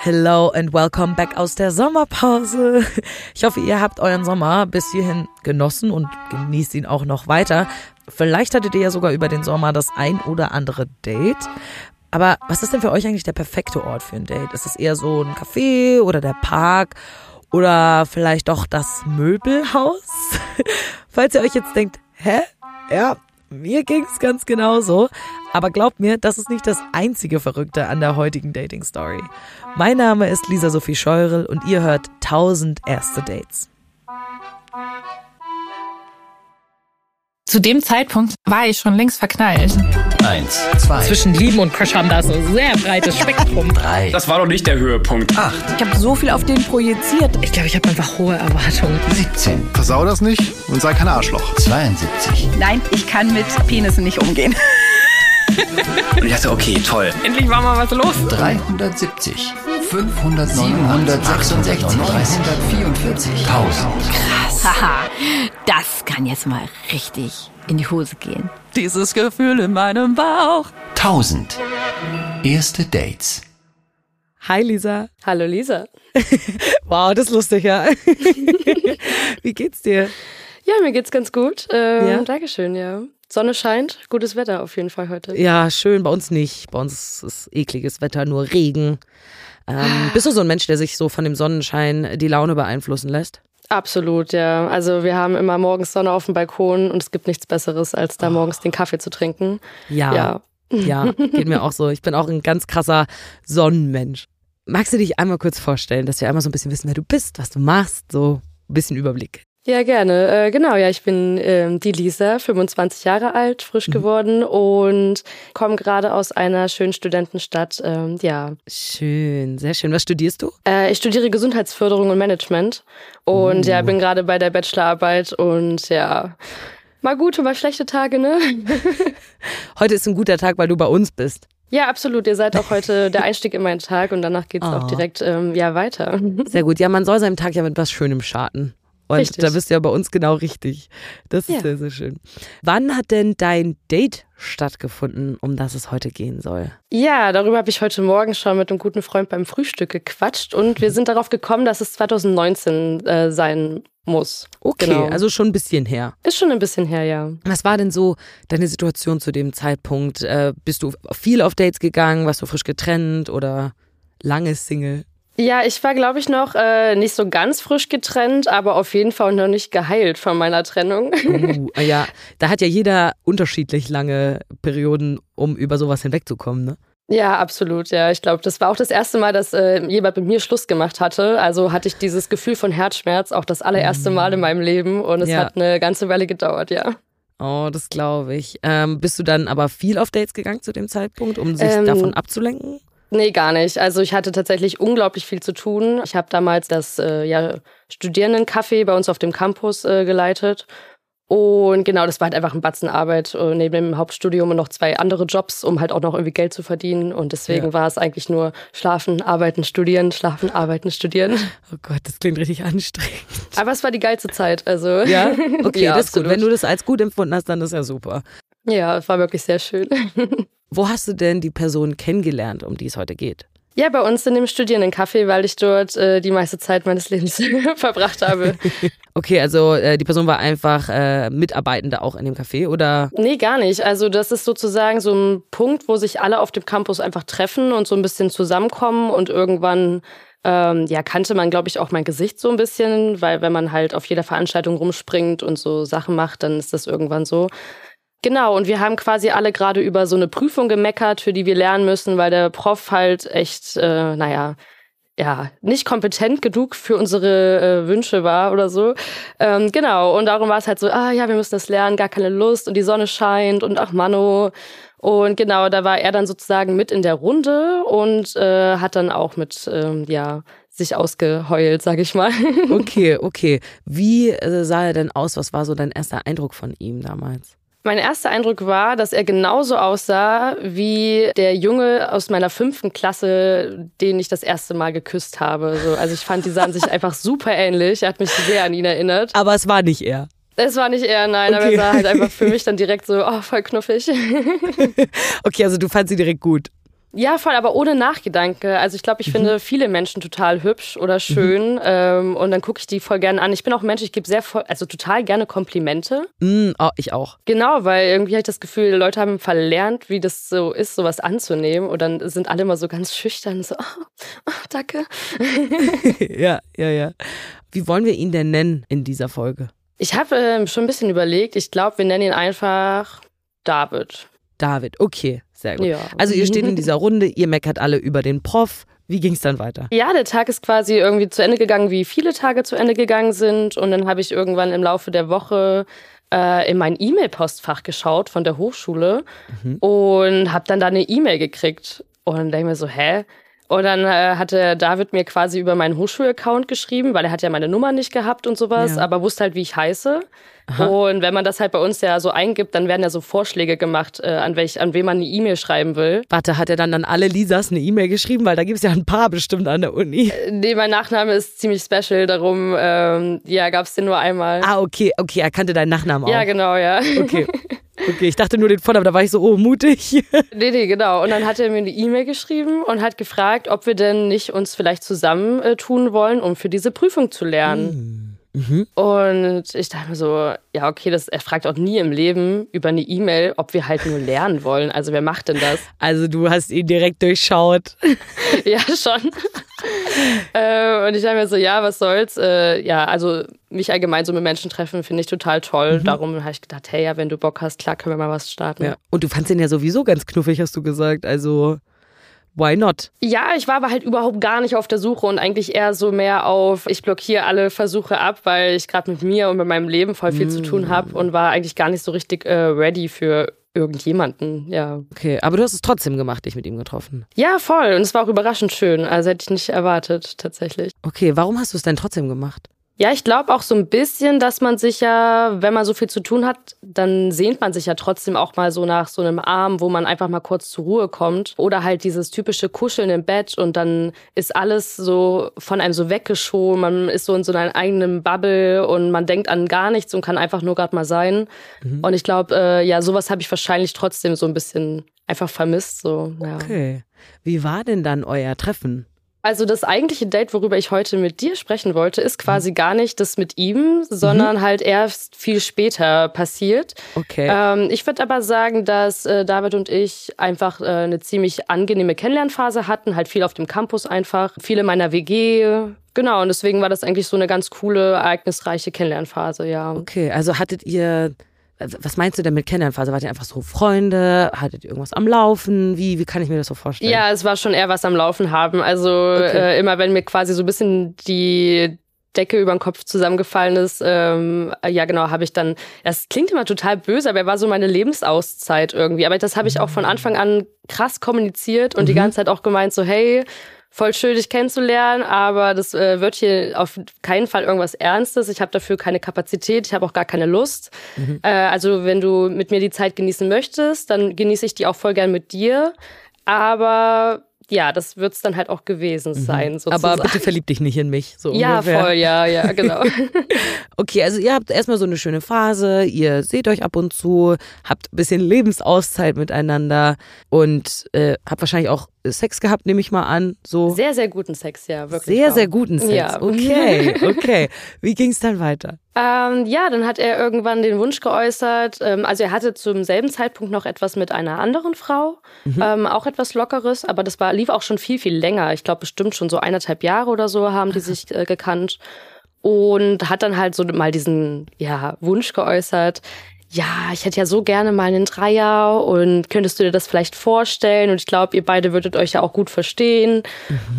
Hello and welcome back aus der Sommerpause. Ich hoffe, ihr habt euren Sommer bis hierhin genossen und genießt ihn auch noch weiter. Vielleicht hattet ihr ja sogar über den Sommer das ein oder andere Date. Aber was ist denn für euch eigentlich der perfekte Ort für ein Date? Ist es eher so ein Café oder der Park oder vielleicht doch das Möbelhaus? Falls ihr euch jetzt denkt, hä? Ja, mir ging's ganz genauso. Aber glaubt mir, das ist nicht das einzige Verrückte an der heutigen Dating-Story. Mein Name ist Lisa Sophie Scheurel und ihr hört 1000 erste Dates. Zu dem Zeitpunkt war ich schon längst verknallt. Eins, zwei, Zwischen Lieben und Crush haben da so ein sehr breites Spektrum. drei, Das war doch nicht der Höhepunkt. acht, Ich habe so viel auf den projiziert. Ich glaube, ich habe einfach hohe Erwartungen. 17, Versau das nicht und sei kein Arschloch. 72, Nein, ich kann mit Penissen nicht umgehen. Und ich dachte, okay, toll. Endlich war mal was los. 370, 500, 766, 344, 1000. Haha, das kann jetzt mal richtig in die Hose gehen. Dieses Gefühl in meinem Bauch. 1000. Erste Dates. Hi Lisa. Hallo Lisa. Wow, das ist lustig, ja. Wie geht's dir? Ja, mir geht's ganz gut. Ähm, Ja? Dankeschön, ja. Sonne scheint, gutes Wetter auf jeden Fall heute. Ja, schön, bei uns nicht. Bei uns ist ekliges Wetter, nur Regen. Ähm, bist du so ein Mensch, der sich so von dem Sonnenschein die Laune beeinflussen lässt? Absolut, ja. Also wir haben immer morgens Sonne auf dem Balkon und es gibt nichts Besseres, als da morgens den Kaffee zu trinken. Ja. Ja. Ja, geht mir auch so. Ich bin auch ein ganz krasser Sonnenmensch. Magst du dich einmal kurz vorstellen, dass wir einmal so ein bisschen wissen, wer du bist, was du machst, so ein bisschen Überblick. Ja, gerne. Äh, genau, ja, ich bin ähm, die Lisa, 25 Jahre alt, frisch geworden und komme gerade aus einer schönen Studentenstadt. Ähm, ja, Schön, sehr schön. Was studierst du? Äh, ich studiere Gesundheitsförderung und Management und ja, bin gerade bei der Bachelorarbeit und ja, mal gute, mal schlechte Tage, ne? Heute ist ein guter Tag, weil du bei uns bist. Ja, absolut. Ihr seid auch heute der Einstieg in meinen Tag und danach geht's auch Oh. direkt ähm, ja weiter. Sehr gut. Ja, man soll seinem Tag ja mit was Schönem starten. Und Richtig. da bist du ja bei uns genau richtig. Das ist Ja. sehr, sehr schön. Wann hat denn dein Date stattgefunden, um das es heute gehen soll? Ja, darüber habe ich heute Morgen schon mit einem guten Freund beim Frühstück gequatscht und wir sind darauf gekommen, dass es 2019 äh, sein muss. Okay, Genau. also schon ein bisschen her. Ist schon ein bisschen her, ja. Was war denn so deine Situation zu dem Zeitpunkt? Äh, bist du viel auf Dates gegangen? Warst du frisch getrennt oder lange Single? Ja, ich war, glaube ich, noch äh, nicht so ganz frisch getrennt, aber auf jeden Fall noch nicht geheilt von meiner Trennung. Uh, ja, da hat ja jeder unterschiedlich lange Perioden, um über sowas hinwegzukommen, ne? Ja, absolut. Ja, ich glaube, das war auch das erste Mal, dass äh, jemand mit mir Schluss gemacht hatte. Also hatte ich dieses Gefühl von Herzschmerz auch das allererste Mal in meinem Leben und es Ja. hat eine ganze Weile gedauert, ja. Oh, das glaube ich. Ähm, bist du dann aber viel auf Dates gegangen zu dem Zeitpunkt, um sich Ähm, davon abzulenken? Nee, gar nicht. Also ich hatte tatsächlich unglaublich viel zu tun. Ich habe damals das äh, ja, Studierendencafé bei uns auf dem Campus äh, geleitet. Und genau, das war halt einfach ein Batzen Arbeit äh, neben dem Hauptstudium und noch zwei andere Jobs, um halt auch noch irgendwie Geld zu verdienen. Und deswegen Ja. war es eigentlich nur schlafen, arbeiten, studieren, schlafen, arbeiten, studieren. Oh Gott, das klingt richtig anstrengend. Aber es war die geilste Zeit. Also Ja? Okay, Ja, das ist gut. Wenn du das als gut empfunden hast, dann ist ja super. Ja, es war wirklich sehr schön. Wo hast du denn die Person kennengelernt, um die es heute geht? Ja, bei uns in dem Studierendencafé, weil ich dort äh, die meiste Zeit meines Lebens verbracht habe. Okay, also äh, die Person war einfach äh, Mitarbeitende auch in dem Café oder? Nee, gar nicht. Also das ist sozusagen so ein Punkt, wo sich alle auf dem Campus einfach treffen und so ein bisschen zusammenkommen und irgendwann ähm, ja kannte man, glaube ich, auch mein Gesicht so ein bisschen, weil wenn man halt auf jeder Veranstaltung rumspringt und so Sachen macht, dann ist das irgendwann so. Genau, und wir haben quasi alle gerade über so eine Prüfung gemeckert, für die wir lernen müssen, weil der Prof halt echt, äh, naja, ja, nicht kompetent genug für unsere äh, Wünsche war oder so. Ähm, genau, und darum war es halt so, ah ja, wir müssen das lernen, gar keine Lust und die Sonne scheint und ach Mano. Und genau, da war er dann sozusagen mit in der Runde und äh, hat dann auch mit, ähm, ja, sich ausgeheult, sag ich mal. Okay, okay. Wie äh, sah er denn aus? Was war so dein erster Eindruck von ihm damals? Mein erster Eindruck war, dass er genauso aussah wie der Junge aus meiner fünften Klasse, den ich das erste Mal geküsst habe. So, also ich fand, die sahen sich einfach super ähnlich. Er hat mich sehr an ihn erinnert. Aber es war nicht er. Es war nicht er, nein, aber Okay. er war halt einfach für mich dann direkt so, oh, voll knuffig. Okay, also du fandst sie direkt gut. Ja, voll, aber ohne Nachgedanke. Also ich glaube, ich finde viele Menschen total hübsch oder schön ähm, und dann gucke ich die voll gerne an. Ich bin auch ein Mensch, ich gebe sehr voll, also total gerne Komplimente. Mm, oh, ich auch. Genau, weil irgendwie habe ich das Gefühl, Leute haben verlernt, wie das so ist, sowas anzunehmen und dann sind alle immer so ganz schüchtern, so, oh, oh, danke. ja, ja, ja. Wie wollen wir ihn denn nennen in dieser Folge? Ich habe ähm, schon ein bisschen überlegt, ich glaube, wir nennen ihn einfach David. David, okay, sehr gut. Ja. Also ihr steht in dieser Runde, ihr meckert alle über den Prof. Wie ging es dann weiter? Ja, der Tag ist quasi irgendwie zu Ende gegangen, wie viele Tage zu Ende gegangen sind. Und dann habe ich irgendwann im Laufe der Woche äh, in mein E-Mail-Postfach geschaut von der Hochschule und habe dann da eine E-Mail gekriegt. Und denke mir so, hä? Und dann äh, hatte David mir quasi über meinen Hochschulaccount geschrieben, weil er hat ja meine Nummer nicht gehabt und sowas, Ja. aber wusste halt, wie ich heiße. Und wenn man das halt bei uns ja so eingibt, dann werden ja so Vorschläge gemacht, äh, an, welch, an wen man eine E-Mail schreiben will. Warte, hat er dann an alle Lisas eine E-Mail geschrieben? Weil da gibt es ja ein paar bestimmt an der Uni. Nee, mein Nachname ist ziemlich special, darum ähm, ja, gab es den nur einmal. Ah, okay, okay, er kannte deinen Nachnamen auch. ja, genau, ja. Okay. Okay, ich dachte nur den Vornamen, da war ich so, oh, mutig. Nee, nee, genau. Und dann hat er mir eine E-Mail geschrieben und hat gefragt, ob wir denn nicht uns vielleicht zusammen äh, tun wollen, um für diese Prüfung zu lernen. Und ich dachte mir so, ja, okay, das, er fragt auch nie im Leben über eine E-Mail, ob wir halt nur lernen wollen. Also wer macht denn das? Also du hast ihn direkt durchschaut. ja, schon. äh, und ich dachte mir so, ja, was soll's. Äh, ja, also mich allgemein so mit Menschen treffen finde ich total toll. Darum habe ich gedacht, hey, ja, wenn du Bock hast, klar können wir mal was starten. Ja. Und du fandst ihn ja sowieso ganz knuffig, hast du gesagt. Also, why not? Ja, ich war aber halt überhaupt gar nicht auf der Suche und eigentlich eher so mehr auf, ich blockiere alle Versuche ab, weil ich gerade mit mir und mit meinem Leben voll viel zu tun habe und war eigentlich gar nicht so richtig äh, ready für irgendjemanden. Ja. Okay, aber du hast es trotzdem gemacht, dich mit ihm getroffen. ja, voll. Und es war auch überraschend schön. Also hätte ich nicht erwartet, tatsächlich. Okay, warum hast du es denn trotzdem gemacht? Ja, ich glaube auch so ein bisschen, dass man sich ja, wenn man so viel zu tun hat, dann sehnt man sich ja trotzdem auch mal so nach so einem Arm, wo man einfach mal kurz zur Ruhe kommt. Oder halt dieses typische Kuscheln im Bett und dann ist alles so von einem so weggeschoben. Man ist so in so einer eigenen Bubble und man denkt an gar nichts und kann einfach nur gerade mal sein. Und ich glaube, äh, ja, sowas habe ich wahrscheinlich trotzdem so ein bisschen einfach vermisst. So, ja. Okay. Wie war denn dann euer Treffen? Also das eigentliche Date, worüber ich heute mit dir sprechen wollte, ist quasi gar nicht das mit ihm, sondern halt erst viel später passiert. Okay. Ähm, ich würde aber sagen, dass äh, David und ich einfach äh, eine ziemlich angenehme Kennenlernphase hatten, halt viel auf dem Campus einfach, viele meiner WG. Genau, und deswegen war das eigentlich so eine ganz coole, ereignisreiche Kennenlernphase, ja. Okay, also hattet ihr, was meinst du denn mit Kennenlernphase? Wart ihr einfach so Freunde? Hattet ihr irgendwas am Laufen? Wie, wie kann ich mir das so vorstellen? Ja, es war schon eher was am Laufen haben. Also Okay. äh, immer wenn mir quasi so ein bisschen die Decke über den Kopf zusammengefallen ist, ähm, ja genau, habe ich dann, das klingt immer total böse, aber er war so meine Lebensauszeit irgendwie. Aber das habe ich auch von Anfang an krass kommuniziert und die ganze Zeit auch gemeint, so hey, voll schön, dich kennenzulernen, aber das äh, wird hier auf keinen Fall irgendwas Ernstes. Ich habe dafür keine Kapazität, ich habe auch gar keine Lust. Äh, also wenn du mit mir die Zeit genießen möchtest, dann genieße ich die auch voll gern mit dir. Aber ja, das wird's dann halt auch gewesen sein. Sozusagen. Aber bitte verlieb dich nicht in mich. So ja, ungefähr. voll, ja, ja, genau. Okay, also ihr habt erstmal so eine schöne Phase, ihr seht euch ab und zu, habt ein bisschen Lebensauszeit miteinander und äh, habt wahrscheinlich auch Sex gehabt, nehme ich mal an. So Sehr, sehr guten Sex, ja, wirklich. sehr, wow. sehr guten Sex. Ja. Okay, okay. Wie ging es dann weiter? Ähm, ja, dann hat er irgendwann den Wunsch geäußert. Ähm, also er hatte zum selben Zeitpunkt noch etwas mit einer anderen Frau, ähm, auch etwas Lockeres, aber das war lief auch schon viel, viel länger. Ich glaube bestimmt schon so eineinhalb Jahre oder so haben die sich äh, gekannt. Und hat dann halt so mal diesen ja, Wunsch geäußert. Ja, ich hätte ja so gerne mal einen Dreier und könntest du dir das vielleicht vorstellen? Und ich glaube, ihr beide würdet euch ja auch gut verstehen.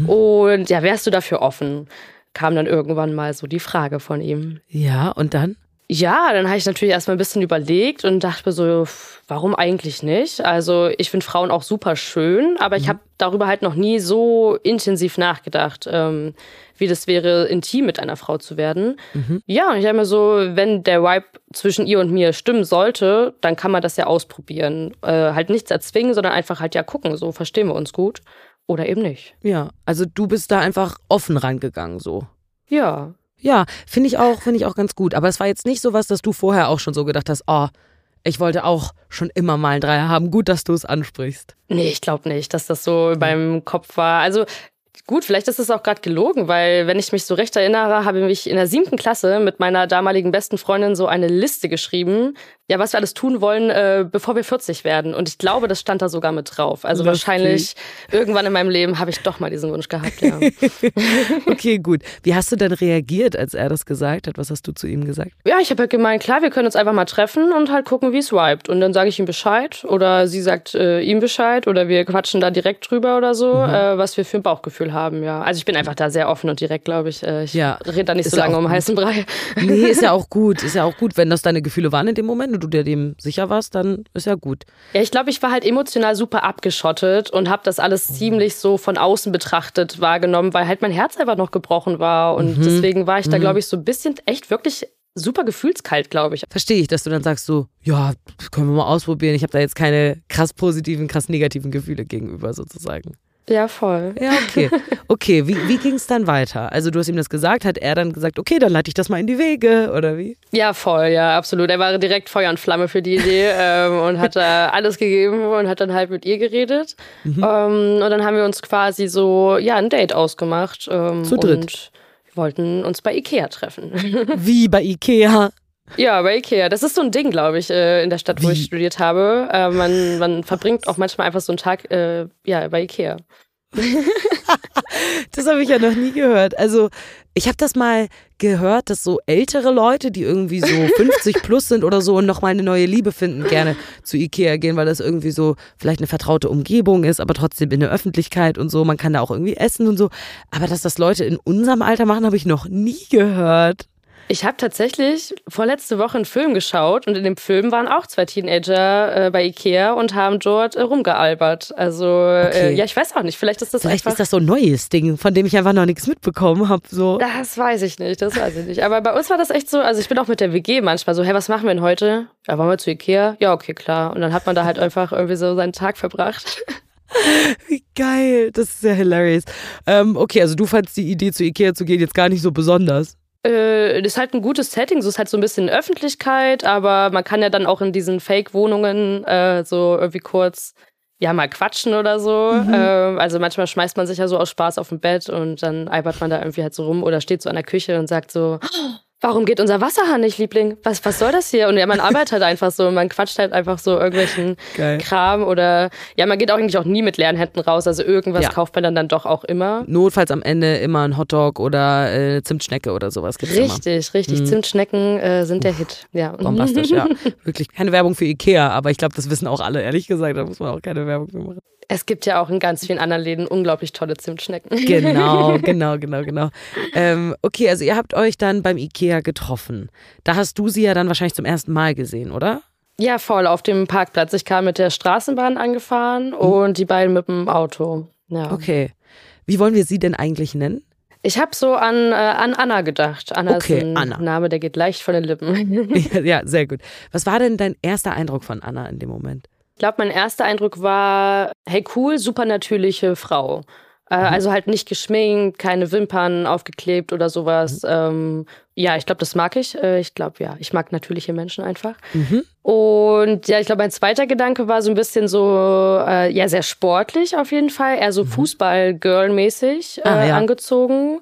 Und ja, wärst du dafür offen? Kam dann irgendwann mal so die Frage von ihm. Ja, und dann? Ja, dann habe ich natürlich erstmal ein bisschen überlegt und dachte so, warum eigentlich nicht? Also ich finde Frauen auch super schön, aber ich habe darüber halt noch nie so intensiv nachgedacht, ähm, wie das wäre, intim mit einer Frau zu werden. Ja, und ich habe mir so, wenn der Vibe zwischen ihr und mir stimmen sollte, dann kann man das ja ausprobieren. Äh, halt nichts erzwingen, sondern einfach halt ja gucken, so verstehen wir uns gut oder eben nicht. Ja, also du bist da einfach offen rangegangen so. Ja, Ja, finde ich auch, finde ich auch ganz gut. Aber es war jetzt nicht sowas, dass du vorher auch schon so gedacht hast, oh, Ich wollte auch schon immer mal einen Dreier haben. Gut, dass du es ansprichst. Nee, ich glaube nicht, dass das so in meinem Kopf war. Also Gut, vielleicht ist es auch gerade gelogen, weil wenn ich mich so recht erinnere, habe ich in der siebten Klasse mit meiner damaligen besten Freundin so eine Liste geschrieben, ja, was wir alles tun wollen, äh, bevor wir 40 werden. Und ich glaube, das stand da sogar mit drauf. Also Lustig. wahrscheinlich irgendwann in meinem Leben habe ich doch mal diesen Wunsch gehabt. Ja. okay, gut. Wie hast du denn reagiert, als er das gesagt hat? Was hast du zu ihm gesagt? Ja, ich habe halt gemeint, klar, wir können uns einfach mal treffen und halt gucken, wie es vibet. Und dann sage ich ihm Bescheid oder sie sagt äh, ihm Bescheid oder wir quatschen da direkt drüber oder so, mhm. äh, was wir für ein Bauchgefühl haben. Ja, also ich bin einfach da sehr offen und direkt, glaube ich. Äh, ich ja. rede da nicht ist so lange um heißen Brei. Nee, ist ja auch gut. Ist ja auch gut, wenn das deine Gefühle waren in dem Moment du dir dem sicher warst, dann ist ja gut. Ja, ich glaube, ich war halt emotional super abgeschottet und habe das alles ziemlich so von außen betrachtet wahrgenommen, weil halt mein Herz einfach noch gebrochen war und mhm. deswegen war ich da, mhm. glaube ich, so ein bisschen echt wirklich super gefühlskalt, glaube ich. Verstehe ich, dass du dann sagst so, ja, können wir mal ausprobieren. Ich habe da jetzt keine krass positiven, krass negativen Gefühle gegenüber sozusagen. Ja, voll. Ja, okay. Okay, wie, wie ging es dann weiter? Also du hast ihm das gesagt, hat er dann gesagt, okay, dann leite ich das mal in die Wege oder wie? Ja, voll, ja, absolut. Er war direkt Feuer und Flamme für die Idee ähm, und hat da alles gegeben und hat dann halt mit ihr geredet. Mhm. Ähm, und dann haben wir uns quasi so, ja, ein Date ausgemacht. Ähm, Zu dritt? Und wollten uns bei Ikea treffen. Wie bei Ikea? Ja, bei Ikea. Das ist so ein Ding, glaube ich, äh, in der Stadt, wo Wie? ich studiert habe. Äh, man, man verbringt auch manchmal einfach so einen Tag äh, ja, bei Ikea. das habe ich ja noch nie gehört. Also ich habe das mal gehört, dass so ältere Leute, die irgendwie so 50 plus sind oder so und nochmal eine neue Liebe finden, gerne zu Ikea gehen, weil das irgendwie so vielleicht eine vertraute Umgebung ist, aber trotzdem in der Öffentlichkeit und so. Man kann da auch irgendwie essen und so. Aber dass das Leute in unserem Alter machen, habe ich noch nie gehört. Ich habe tatsächlich vorletzte Woche einen Film geschaut und in dem Film waren auch zwei Teenager äh, bei Ikea und haben dort äh, rumgealbert. Also äh, okay. äh, ja, ich weiß auch nicht. Vielleicht ist das vielleicht einfach ist das so ein neues Ding, von dem ich einfach noch nichts mitbekommen habe. So. Das weiß ich nicht. Das weiß ich nicht. Aber bei uns war das echt so. Also ich bin auch mit der WG manchmal so. Hey, was machen wir denn heute? Ja, wollen wir zu Ikea? Ja, okay, klar. Und dann hat man da halt einfach irgendwie so seinen Tag verbracht. Wie geil, das ist ja hilarious. Ähm, okay, also du fandst die Idee zu Ikea zu gehen jetzt gar nicht so besonders. Äh, ist halt ein gutes Setting, so ist halt so ein bisschen Öffentlichkeit, aber man kann ja dann auch in diesen Fake-Wohnungen äh, so irgendwie kurz ja mal quatschen oder so. Mhm. Äh, also manchmal schmeißt man sich ja so aus Spaß auf dem Bett und dann albert man da irgendwie halt so rum oder steht so an der Küche und sagt so, warum geht unser Wasserhahn nicht, Liebling? Was, was soll das hier? Und ja, man arbeitet halt einfach so, man quatscht halt einfach so irgendwelchen Geil. Kram oder ja, man geht auch eigentlich auch nie mit leeren Händen raus. Also irgendwas ja. kauft man dann, dann doch auch immer. Notfalls am Ende immer ein Hotdog oder äh, Zimtschnecke oder sowas gibt's Richtig, immer. richtig. Mhm. Zimtschnecken äh, sind der Hit. Ja. Bombastisch, ja. Wirklich keine Werbung für Ikea, aber ich glaube, das wissen auch alle, ehrlich gesagt. Da muss man auch keine Werbung für machen. Es gibt ja auch in ganz vielen anderen Läden unglaublich tolle Zimtschnecken. Genau, genau, genau, genau. Ähm, okay, also ihr habt euch dann beim Ikea getroffen. Da hast du sie ja dann wahrscheinlich zum ersten Mal gesehen, oder? Ja, voll auf dem Parkplatz. Ich kam mit der Straßenbahn angefahren mhm. und die beiden mit dem Auto. Ja. Okay. Wie wollen wir sie denn eigentlich nennen? Ich habe so an, äh, an Anna gedacht. Anna okay, ist ein Anna. Name, der geht leicht von den Lippen. ja, ja, sehr gut. Was war denn dein erster Eindruck von Anna in dem Moment? Ich glaube, mein erster Eindruck war, hey cool, super natürliche Frau. Äh, mhm. Also halt nicht geschminkt, keine Wimpern aufgeklebt oder sowas. Mhm. Ähm, ja, ich glaube, das mag ich. Äh, ich glaube, ja, ich mag natürliche Menschen einfach. Mhm. Und ja, ich glaube, mein zweiter Gedanke war so ein bisschen so, äh, ja, sehr sportlich auf jeden Fall, eher so mhm. Fußball-Girl-mäßig äh, ah, ja. angezogen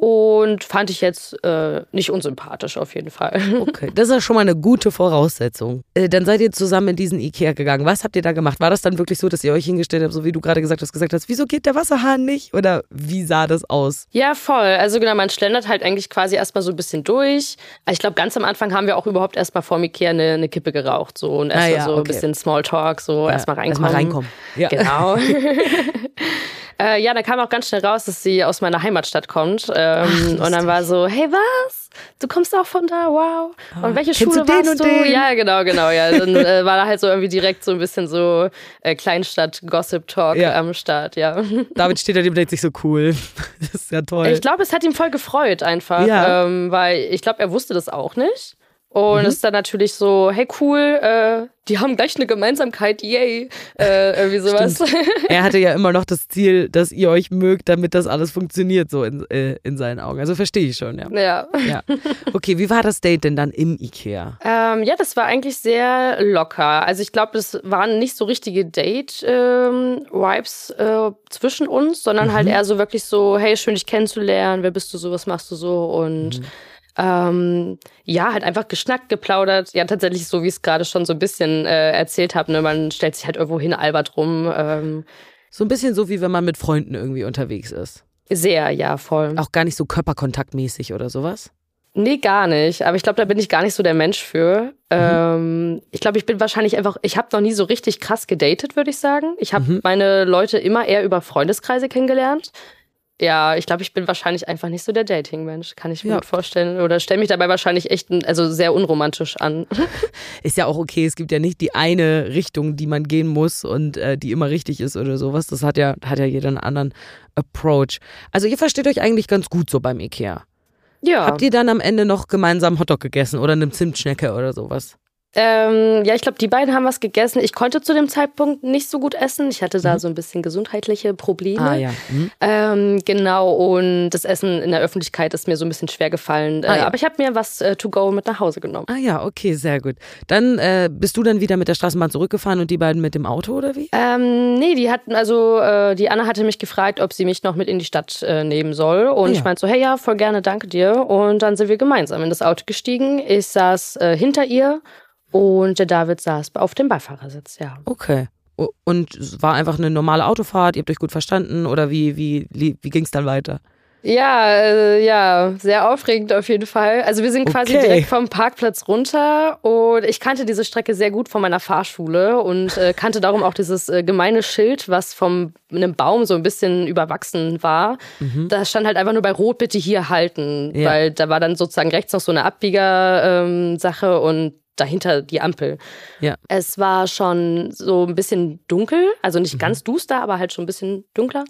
und fand ich jetzt äh, nicht unsympathisch auf jeden Fall. Okay, das ist ja schon mal eine gute Voraussetzung. Äh, dann seid ihr zusammen in diesen Ikea gegangen. Was habt ihr da gemacht? War das dann wirklich so, dass ihr euch hingestellt habt, so wie du gerade gesagt hast, gesagt hast, wieso geht der Wasserhahn nicht? Oder wie sah das aus? Ja, voll. Also genau, man schlendert halt eigentlich quasi erstmal so ein bisschen durch. Ich glaube, ganz am Anfang haben wir auch überhaupt erstmal vor Ikea eine, eine Kippe geraucht so und erstmal ah, ja, so okay. ein bisschen Smalltalk, so ja, erstmal reinkommen. Erstmal reinkommen. Ja. Genau. Äh, ja, da kam auch ganz schnell raus, dass sie aus meiner Heimatstadt kommt. Ähm, Ach, und dann war so, hey, was? Du kommst auch von da, wow. Und ah, welche Schule du warst du? Den? Ja, genau, genau. Ja, dann äh, war da halt so irgendwie direkt so ein bisschen so äh, Kleinstadt-Gossip-Talk ja. am Start, ja. David steht da, dem denkt sich so cool. Das ist ja toll. Ich glaube, es hat ihn voll gefreut einfach, ja. ähm, weil ich glaube, er wusste das auch nicht. Und ist dann natürlich so, hey cool, äh, die haben gleich eine Gemeinsamkeit, yay, äh, irgendwie sowas. Er hatte ja immer noch das Ziel, dass ihr euch mögt, damit das alles funktioniert, so in, äh, in seinen Augen. Also verstehe ich schon, ja. ja. ja. Okay, wie war das Date denn dann im Ikea? Ähm, ja, das war eigentlich sehr locker. Also ich glaube, das waren nicht so richtige Date-Vibes äh, zwischen uns, sondern halt eher so wirklich so, hey, schön dich kennenzulernen, wer bist du so, was machst du so und ähm, ja, halt einfach geschnackt, geplaudert. Ja, tatsächlich so, wie ich es gerade schon so ein bisschen äh, erzählt habe. Ne? Man stellt sich halt irgendwo hin, albert rum. Ähm, So ein bisschen so, wie wenn man mit Freunden irgendwie unterwegs ist. sehr, ja, voll. Auch gar nicht so körperkontaktmäßig oder sowas. Nee, gar nicht. Aber ich glaube, da bin ich gar nicht so der Mensch für. Ähm, ich glaube, ich bin wahrscheinlich einfach, ich habe noch nie so richtig krass gedatet, würde ich sagen. Ich habe meine Leute immer eher über Freundeskreise kennengelernt. Ja, ich glaube, ich bin wahrscheinlich einfach nicht so der Dating-Mensch, kann ich mir Ja. gut vorstellen. Oder stelle mich dabei wahrscheinlich echt, also sehr unromantisch an. Ist ja auch okay, es gibt ja nicht die eine Richtung, die man gehen muss und äh, die immer richtig ist oder sowas. Das hat ja, hat ja jeder einen anderen Approach. Also ihr versteht euch eigentlich ganz gut so beim Ikea. Ja. Habt ihr dann am Ende noch gemeinsam Hotdog gegessen oder eine Zimtschnecke oder sowas? Ähm, ja, ich glaube, die beiden haben was gegessen. Ich konnte zu dem Zeitpunkt nicht so gut essen. Ich hatte da so ein bisschen gesundheitliche Probleme. Mhm. Ah ja. Mhm. Ähm, genau, und das Essen in der Öffentlichkeit ist mir so ein bisschen schwer gefallen. Ah, äh, ja. Aber ich habe mir was äh, to go mit nach Hause genommen. Ah ja, okay, sehr gut. Dann äh, bist du dann wieder mit der Straßenbahn zurückgefahren und die beiden mit dem Auto oder wie? Ähm, nee, die hatten, also äh, die Anna hatte mich gefragt, ob sie mich noch mit in die Stadt äh, nehmen soll. Und Ah, ja. ich meinte so, hey ja, voll gerne, danke dir. Und dann sind wir gemeinsam in das Auto gestiegen. Ich saß äh, hinter ihr und der David saß auf dem Beifahrersitz, ja. Okay. Und es war einfach eine normale Autofahrt, ihr habt euch gut verstanden oder wie, wie, wie, ging es dann weiter? Ja, äh, ja, sehr aufregend auf jeden Fall. Also wir sind quasi Okay. direkt vom Parkplatz runter und ich kannte diese Strecke sehr gut von meiner Fahrschule und äh, kannte darum auch dieses äh, gemeine Schild, was vom einem Baum so ein bisschen überwachsen war. Da stand halt einfach nur bei Rot bitte hier halten, Ja. weil da war dann sozusagen rechts noch so eine Abbieger-Sache und dahinter die Ampel. Ja. Es war schon so ein bisschen dunkel, also nicht ganz duster, aber halt schon ein bisschen dunkler.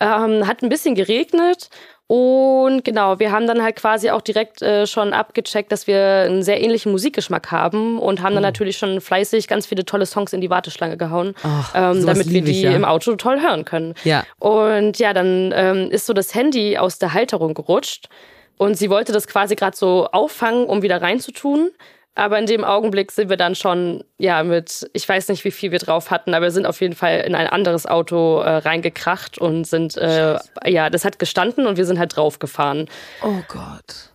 Ähm, hat ein bisschen geregnet und genau, wir haben dann halt quasi auch direkt äh, schon abgecheckt, dass wir einen sehr ähnlichen Musikgeschmack haben und haben dann natürlich schon fleißig ganz viele tolle Songs in die Warteschlange gehauen, Ach, ähm, damit wir liebe ich, die ja. im Auto toll hören können. Ja. Und ja, dann ähm, ist so das Handy aus der Halterung gerutscht und sie wollte das quasi gerade so auffangen, um wieder reinzutun. Aber in dem Augenblick sind wir dann schon, ja, mit, ich weiß nicht, wie viel wir drauf hatten, aber wir sind auf jeden Fall in ein anderes Auto äh, reingekracht und sind, äh, ja, das hat gestanden und wir sind halt draufgefahren. Oh Gott.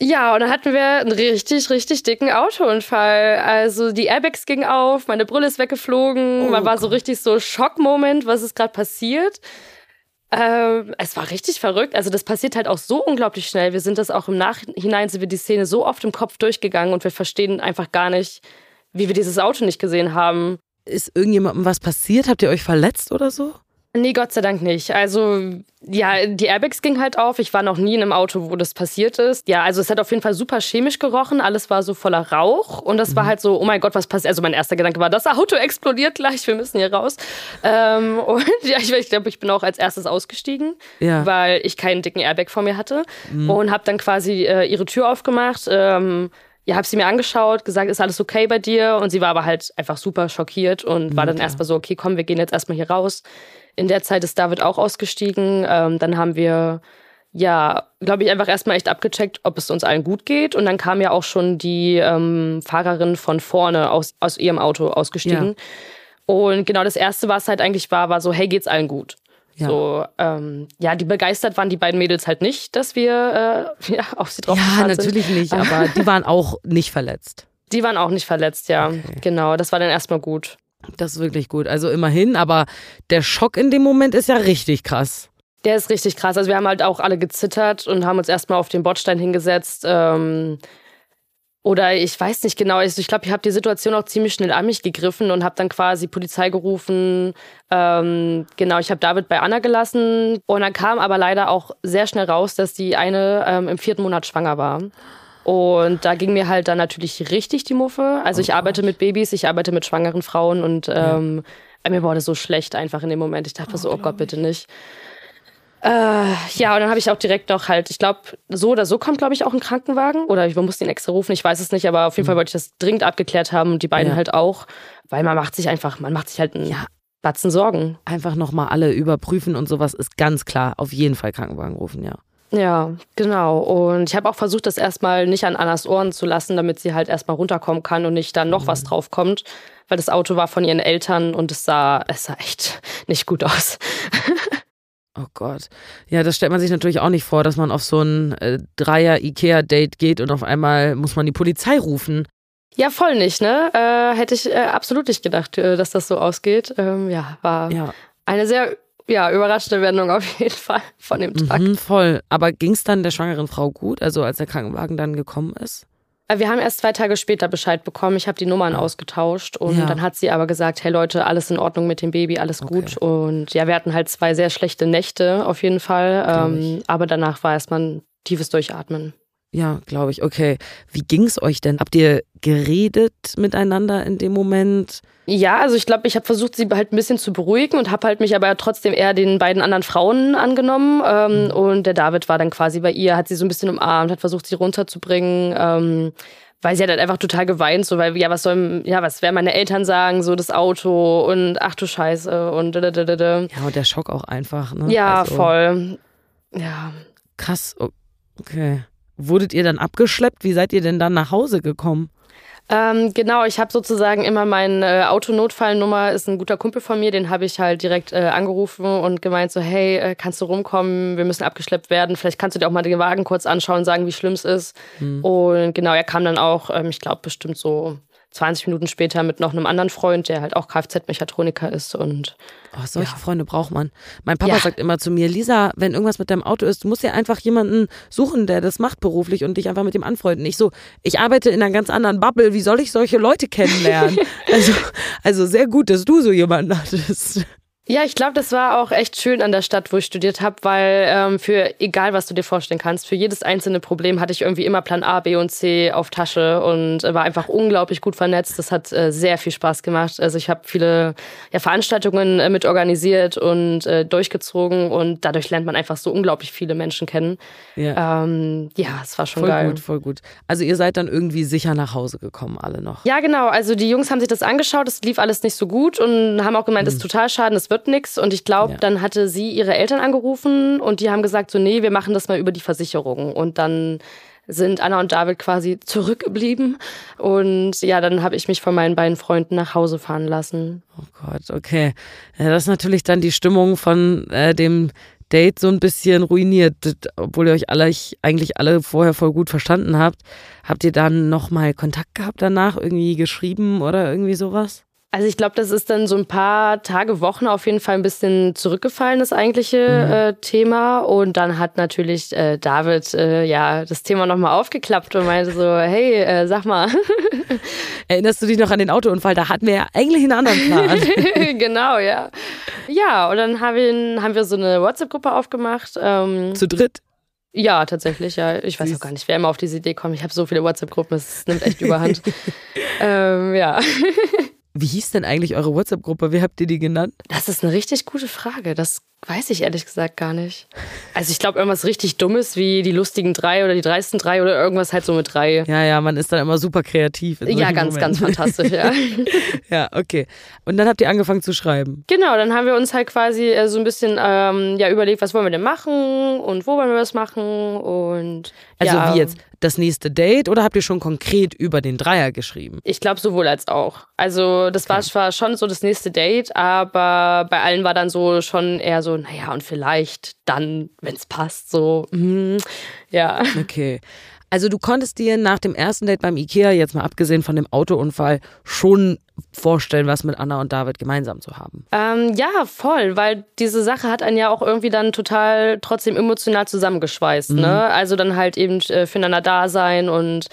Ja, und dann hatten wir einen richtig, richtig dicken Autounfall. Also die Airbags gingen auf, meine Brille ist weggeflogen, man war so richtig so Schockmoment, was ist gerade passiert. Ähm, es war richtig verrückt. Also das passiert halt auch so unglaublich schnell. Wir sind das auch im Nachhinein, sind wir die Szene so oft im Kopf durchgegangen und wir verstehen einfach gar nicht, wie wir dieses Auto nicht gesehen haben. Ist irgendjemandem was passiert? Habt ihr euch verletzt oder so? Nee, Gott sei Dank nicht. Also, ja, die Airbags gingen halt auf. Ich war noch nie in einem Auto, wo das passiert ist. Ja, also es hat auf jeden Fall super chemisch gerochen. Alles war so voller Rauch. Und das war halt so, oh mein Gott, was passiert? Also mein erster Gedanke war, das Auto explodiert gleich, wir müssen hier raus. Ähm, und ja, ich, ich glaube, ich bin auch als erstes ausgestiegen, Ja. weil ich keinen dicken Airbag vor mir hatte. Und habe dann quasi äh, ihre Tür aufgemacht. Ähm, ja, habe sie mir angeschaut, gesagt, ist alles okay bei dir? Und sie war aber halt einfach super schockiert und war dann erstmal so, okay, komm, wir gehen jetzt erstmal hier raus. In der Zeit ist David auch ausgestiegen. Ähm, dann haben wir, ja, glaube ich, einfach erstmal echt abgecheckt, ob es uns allen gut geht. Und dann kam ja auch schon die ähm, Fahrerin von vorne aus, aus ihrem Auto ausgestiegen. Und genau das Erste, was halt eigentlich war, war so, hey, geht's allen gut? Ja. So, ähm, ja, die begeistert waren die beiden Mädels halt nicht, dass wir äh, ja, auf sie drauf Ja, sind. natürlich nicht, aber die waren auch nicht verletzt. Die waren auch nicht verletzt, ja. Genau, das war dann erstmal gut. Das ist wirklich gut. Also immerhin, aber der Schock in dem Moment ist ja richtig krass. Der ist richtig krass. Also wir haben halt auch alle gezittert und haben uns erstmal auf den Bordstein hingesetzt. Ähm, oder ich weiß nicht genau. Also ich glaube, ich habe die Situation auch ziemlich schnell an mich gegriffen und habe dann quasi Polizei gerufen. Ähm, genau, ich habe David bei Anna gelassen. Und dann kam aber leider auch sehr schnell raus, dass die eine ähm, im vierten Monat schwanger war. Und da ging mir halt dann natürlich richtig die Muffe. Also ich arbeite mit Babys, ich arbeite mit schwangeren Frauen und ähm, mir wurde so schlecht einfach in dem Moment. Ich dachte so, oh Gott, bitte nicht. Äh, ja, und dann habe ich auch direkt noch halt, ich glaube, so oder so kommt, glaube ich, auch ein Krankenwagen. Oder wir mussten ihn extra rufen, ich weiß es nicht, aber auf jeden Fall wollte ich das dringend abgeklärt haben und die beiden Ja. halt auch. Weil man macht sich einfach, man macht sich halt einen Batzen Sorgen. Einfach nochmal alle überprüfen und sowas ist ganz klar. Auf jeden Fall Krankenwagen rufen, ja. Ja, genau. Und ich habe auch versucht, das erstmal nicht an Annas Ohren zu lassen, damit sie halt erstmal runterkommen kann und nicht dann noch was drauf kommt. Weil das Auto war von ihren Eltern und es sah, es sah echt nicht gut aus. Oh Gott. Ja, das stellt man sich natürlich auch nicht vor, dass man auf so ein äh, Dreier-Ikea-Date geht und auf einmal muss man die Polizei rufen. Ja, voll nicht, ne? Äh, hätte ich äh, absolut nicht gedacht, äh, dass das so ausgeht. Ähm, ja, war Ja, eine sehr ja, überraschende Wendung auf jeden Fall von dem Tag. mhm, voll. Aber ging es dann der schwangeren Frau gut, also als der Krankenwagen dann gekommen ist? Äh, Wir haben erst zwei Tage später Bescheid bekommen. Ich habe die Nummern ausgetauscht und. Ja. dann hat sie aber gesagt, hey Leute, alles in Ordnung mit dem Baby, alles gut. Und ja, wir hatten halt zwei sehr schlechte Nächte auf jeden Fall. Ähm, aber danach war erstmal ein tiefes Durchatmen. Ja, glaube ich. Okay. Wie ging es euch denn? Habt ihr geredet miteinander in dem Moment? Ja, also ich glaube, ich habe versucht, sie halt ein bisschen zu beruhigen und habe halt mich aber trotzdem eher den beiden anderen Frauen angenommen. Ähm, Und der David war dann quasi bei ihr, hat sie so ein bisschen umarmt, hat versucht, sie runterzubringen. Ähm, weil sie hat halt einfach total geweint, so weil, ja, was sollen, ja, was werden meine Eltern sagen, so das Auto und ach du Scheiße und da, da, da, da. Ja, und der Schock auch einfach, ne? Ja, Also, voll. Ja. Krass. Okay. Wurdet ihr dann abgeschleppt? Wie seid ihr denn dann nach Hause gekommen? Ähm, genau, ich habe sozusagen immer meine äh, Autonotfallnummer, ist ein guter Kumpel von mir, den habe ich halt direkt äh, angerufen und gemeint so, hey, äh, kannst du rumkommen, wir müssen abgeschleppt werden, vielleicht kannst du dir auch mal den Wagen kurz anschauen, sagen, wie schlimm es ist. Und genau, er kam dann auch, ähm, ich glaube bestimmt so 20 Minuten später mit noch einem anderen Freund, der halt auch Kfz-Mechatroniker ist und Oh, solche Ja. Freunde braucht man. Mein Papa Ja. sagt immer zu mir, Lisa, wenn irgendwas mit deinem Auto ist, du musst dir einfach jemanden suchen, der das macht beruflich und dich einfach mit dem anfreunden. Ich so, ich arbeite in einer ganz anderen Bubble, wie soll ich solche Leute kennenlernen? also, also sehr gut, dass du so jemanden hattest. Ja, ich glaube, das war auch echt schön an der Stadt, wo ich studiert habe, weil ähm, für egal, was du dir vorstellen kannst, für jedes einzelne Problem hatte ich irgendwie immer Plan A, B und C auf Tasche und war einfach unglaublich gut vernetzt. Das hat äh, sehr viel Spaß gemacht. Also ich habe viele ja, Veranstaltungen äh, mit organisiert und äh, durchgezogen und dadurch lernt man einfach so unglaublich viele Menschen kennen. Ja, Ähm, ja, es war schon voll geil. gut, voll gut. Also ihr seid dann irgendwie sicher nach Hause gekommen, alle noch. Ja, genau. Also die Jungs haben sich das angeschaut, es lief alles nicht so gut und haben auch gemeint, das ist total schade, das wird nix. Und ich glaube, Ja. dann hatte sie ihre Eltern angerufen und die haben gesagt, so, nee, wir machen das mal über die Versicherung. Und dann sind Anna und David quasi zurückgeblieben. Und ja, dann habe ich mich von meinen beiden Freunden nach Hause fahren lassen. Oh Gott, okay. Ja, das ist natürlich dann die Stimmung von äh, dem Date so ein bisschen ruiniert, obwohl ihr euch alle, ich, eigentlich alle vorher voll gut verstanden habt. Habt ihr dann nochmal Kontakt gehabt danach, irgendwie geschrieben oder irgendwie sowas? Also ich glaube, das ist dann so ein paar Tage, Wochen auf jeden Fall ein bisschen zurückgefallen, das eigentliche äh, Thema. Und dann hat natürlich äh, David äh, ja das Thema nochmal aufgeklappt und meinte so, hey, äh, sag mal. Erinnerst du dich noch an den Autounfall? Da hatten wir ja eigentlich einen anderen Plan. genau, ja. Ja, und dann haben wir, haben wir so eine WhatsApp-Gruppe aufgemacht. Ähm, Zu dritt. ja, tatsächlich, ja. Ich weiß auch gar nicht, wer immer auf diese Idee kommt. Ich habe so viele WhatsApp-Gruppen, es nimmt echt überhand. ähm, ja. Wie hieß denn eigentlich eure WhatsApp-Gruppe? Wie habt ihr die genannt? Das ist eine richtig gute Frage. Das weiß ich ehrlich gesagt gar nicht. Also ich glaube irgendwas richtig Dummes wie die lustigen drei oder die dreisten drei oder irgendwas halt so mit drei. Ja, ja, man ist dann immer super kreativ. Ja, ganz, ganz Momenten. fantastisch, ja. Ja, okay. Und dann habt ihr angefangen zu schreiben. Genau, dann haben wir uns halt quasi äh, so ein bisschen ähm, ja, überlegt, was wollen wir denn machen und wo wollen wir das machen und Also ja, wie jetzt? Das nächste Date oder habt ihr schon konkret über den Dreier geschrieben? Ich glaube sowohl als auch. Also das war zwar schon so das nächste Date, aber bei allen war dann so schon eher so, naja, und vielleicht dann, wenn es passt, so, mhm, ja. Okay. Also du konntest dir nach dem ersten Date beim Ikea, jetzt mal abgesehen von dem Autounfall, schon vorstellen, was mit Anna und David gemeinsam zu haben. Ähm, ja, voll, weil diese Sache hat einen ja auch irgendwie dann total trotzdem emotional zusammengeschweißt. Ne? Also dann halt eben äh, füreinander da sein und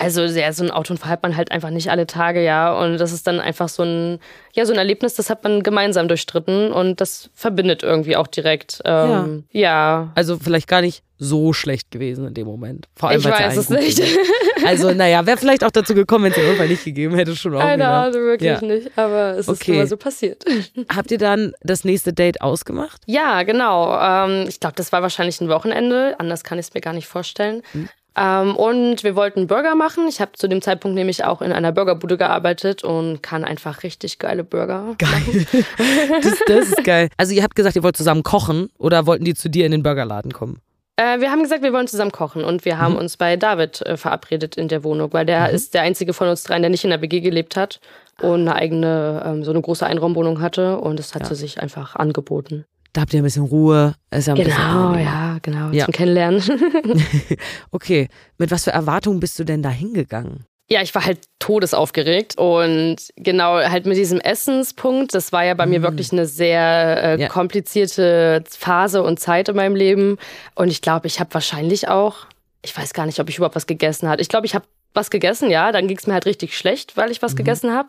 Also ja, so ein Autounfall hat man halt einfach nicht alle Tage, ja. Und das ist dann einfach so ein, ja, so ein Erlebnis, das hat man gemeinsam durchstritten und das verbindet irgendwie auch direkt. Ähm, ja. ja. Also vielleicht gar nicht so schlecht gewesen in dem Moment. Vor allem, Ich weiß es nicht. ging. Also, naja, wäre vielleicht auch dazu gekommen, wenn es den Unfall nicht gegeben hätte, schon auch Keine. Ahnung, wirklich Ja. nicht. Aber es ist Okay. immer so passiert. Habt ihr dann das nächste Date ausgemacht? Ja, genau. Ähm, ich glaube, das war wahrscheinlich ein Wochenende. Anders kann ich es mir gar nicht vorstellen. Ähm, und wir wollten Burger machen. Ich habe zu dem Zeitpunkt nämlich auch in einer Burgerbude gearbeitet und kann einfach richtig geile Burger. Geil. Das, das ist geil. Also ihr habt gesagt, ihr wollt zusammen kochen oder wollten die zu dir in den Burgerladen kommen? Äh, wir haben gesagt, wir wollen zusammen kochen und wir Mhm. haben uns bei David äh, verabredet in der Wohnung, weil der ist der einzige von uns dreien, der nicht in der WG gelebt hat und eine eigene, ähm, so eine große Einraumwohnung hatte und es hat sie sich einfach angeboten. Da habt ihr ein bisschen Ruhe. Ist ja ein bisschen Genau, angenehmer. ja, genau, Ja. zum Kennenlernen. Okay, mit was für Erwartungen bist du denn da hingegangen? Ja, ich war halt todesaufgeregt und genau halt mit diesem Essenspunkt, das war ja bei mir wirklich eine sehr äh, Ja. komplizierte Phase und Zeit in meinem Leben und ich glaube, ich habe wahrscheinlich auch, ich weiß gar nicht, ob ich überhaupt was gegessen hatte. Ich glaube, ich habe was gegessen, ja, dann ging es mir halt richtig schlecht, weil ich was gegessen habe.